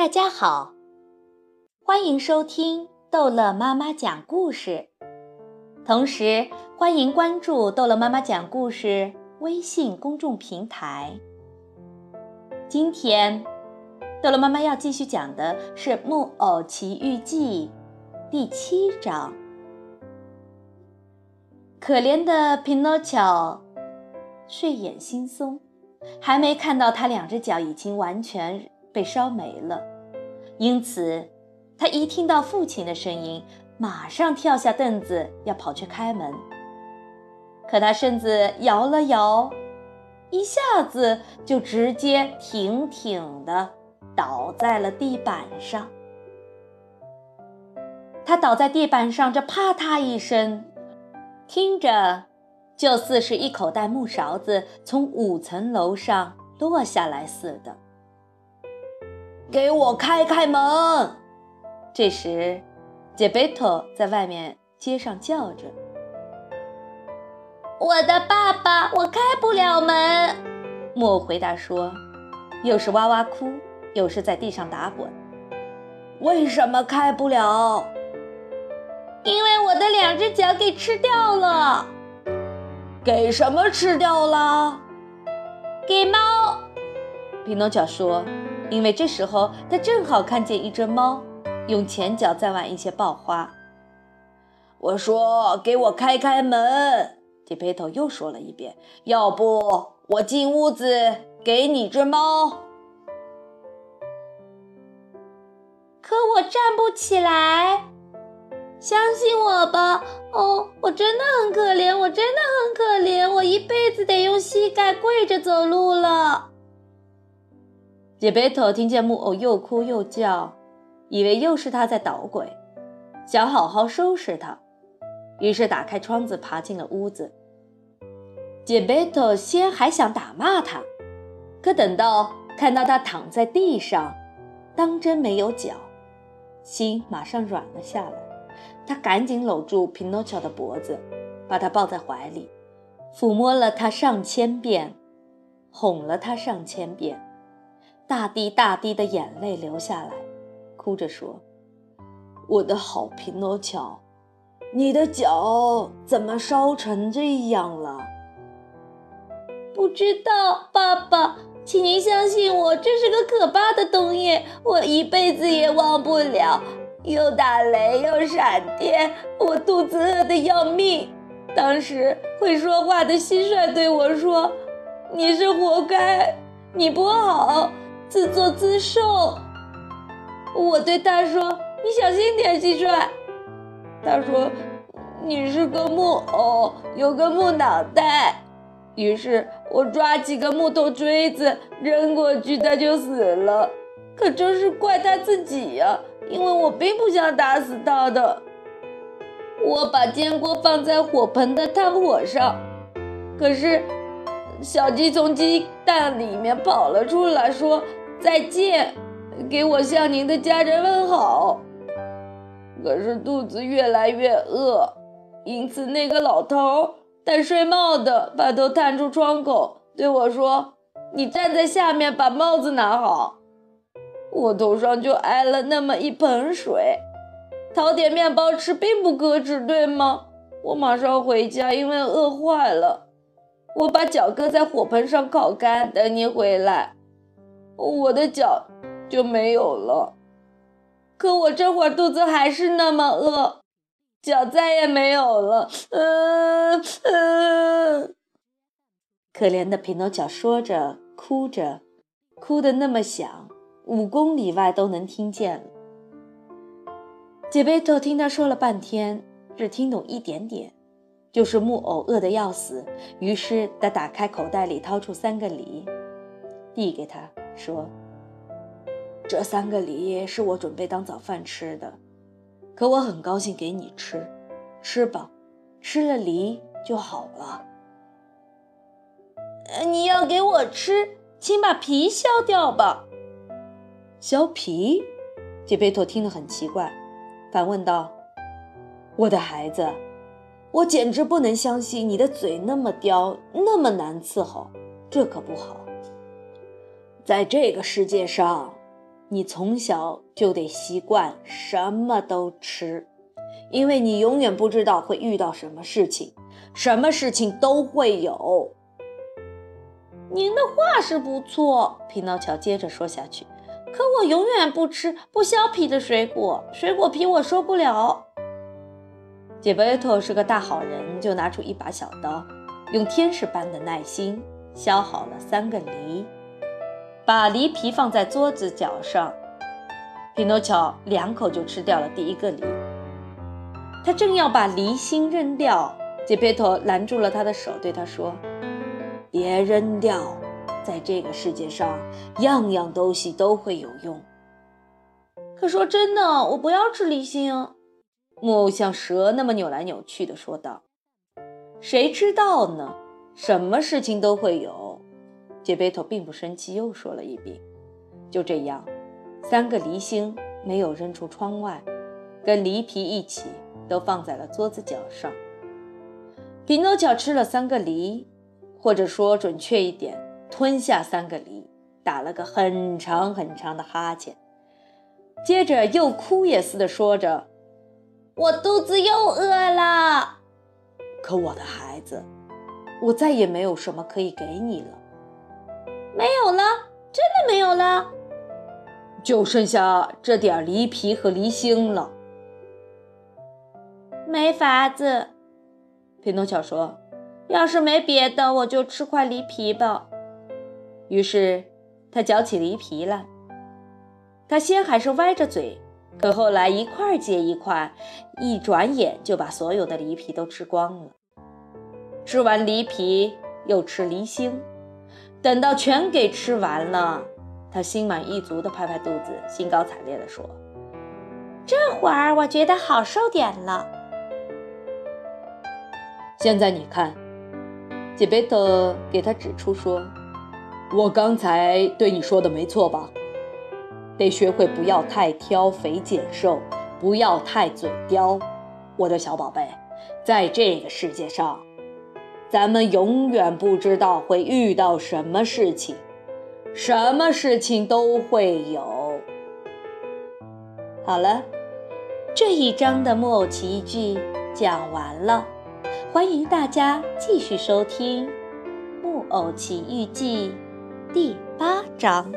大家好，欢迎收听逗乐妈妈讲故事，同时欢迎关注逗乐妈妈讲故事微信公众平台。今天，逗乐妈妈要继续讲的是《木偶奇遇记》第七章。可怜的匹诺乔睡眼惺忪，还没看到他两只脚已经完全被烧没了，因此他一听到父亲的声音，马上跳下凳子要跑去开门。可他身子摇了摇，一下子就直接挺挺的倒在了地板上。他倒在地板上，这啪嗒一声。听着，就似是一口袋木勺子从五层楼上落下来似的。给我开开门！这时，杰贝托在外面街上叫着：“我的爸爸，我开不了门。”木偶回答说，又是哇哇哭，又是在地上打滚。为什么开不了？因为我的两只脚给吃掉了，给什么吃掉了？给猫。匹诺乔说：“因为这时候他正好看见一只猫用前脚在玩一些爆花。”我说：“给我开开门！”迪佩托又说了一遍：“要不我进屋子给你只猫。”可我站不起来。相信我吧，哦，我真的很可怜，我真的很可怜，我一辈子得用膝盖跪着走路了。杰贝托听见木偶又哭又叫，以为又是他在捣鬼，想好好收拾他，于是打开窗子爬进了屋子。杰贝托先还想打骂他，可等到看到他躺在地上，当真没有脚，心马上软了下来。他赶紧搂住匹诺乔的脖子，把他抱在怀里，抚摸了他上千遍，哄了他上千遍，大滴大滴的眼泪流下来，哭着说：“我的好匹诺乔，你的脚怎么烧成这样了？”不知道，爸爸，请您相信我，这是个可怕的冬夜，我一辈子也忘不了。又打雷又闪电，我肚子饿得要命。当时会说话的蟋蟀对我说：“你是活该，你不好，自作自受。”我对他说：“你小心点，蟋蟀。”他说：“你是个木偶，有个木脑袋。”于是我抓起个木头锥子扔过去，他就死了。可真是怪他自己呀。因为我并不想打死他的，我把煎锅放在火盆的炭火上，可是小鸡从鸡蛋里面跑了出来，说再见，给我向您的家人问好。可是肚子越来越饿，因此那个老头戴睡帽的把头探出窗口对我说：“你站在下面，把帽子拿好。”我头上就挨了那么一盆水，讨点面包吃并不可耻，对吗？我马上回家，因为饿坏了。我把脚搁在火盆上烤干，等你回来，我的脚就没有了。可我这会儿肚子还是那么饿，脚再也没有了。嗯嗯，可怜的匹诺乔说着，哭着，哭得那么响。五公里外都能听见了。杰贝托听他说了半天，只听懂一点点，就是木偶饿得要死。于是他打开口袋里，掏出三个梨，递给他说：“这三个梨是我准备当早饭吃的，可我很高兴给你吃，吃吧，吃了梨就好了。”你要给我吃，请把皮削掉吧。削皮，杰贝托听了很奇怪，反问道：“我的孩子，我简直不能相信你的嘴那么刁，那么难伺候，这可不好。在这个世界上，你从小就得习惯什么都吃，因为你永远不知道会遇到什么事情，什么事情都会有。您的话是不错，匹诺乔接着说下去。可我永远不吃不削皮的水果，水果皮我受不了。杰贝托是个大好人，就拿出一把小刀，用天使般的耐心削好了三个梨，把梨皮放在桌子角上。匹诺乔两口就吃掉了第一个梨。他正要把梨心扔掉，杰佩托拦住了他的手，对他说。别扔掉，在这个世界上，样样东西都会有用。可说真的，我不要吃梨心。木偶像蛇那么扭来扭去的说道：“谁知道呢？什么事情都会有。”杰贝托并不生气，又说了一遍。就这样，三个梨心没有扔出窗外，跟梨皮一起都放在了桌子角上。匹诺乔吃了三个梨。或者说准确一点，吞下三个梨，打了个很长很长的哈欠，接着又哭也似的说着：“我肚子又饿了。”可我的孩子，我再也没有什么可以给你了。没有了，真的没有了，就剩下这点梨皮和梨心了。没法子，匹诺乔说。要是没别的，我就吃块梨皮吧。于是他嚼起梨皮来。他先还是歪着嘴，可后来一块接一块，一转眼就把所有的梨皮都吃光了。吃完梨皮，又吃梨心，等到全给吃完了，他心满意足地拍拍肚子，兴高采烈地说：“这会儿我觉得好受点了。现在你看。”杰贝特给他指出说：“我刚才对你说的没错吧？得学会不要太挑肥拣瘦，不要太嘴刁，我的小宝贝。在这个世界上，咱们永远不知道会遇到什么事情，什么事情都会有。”好了，这一章的木偶奇遇记讲完了。欢迎大家继续收听《木偶奇遇记》第八章。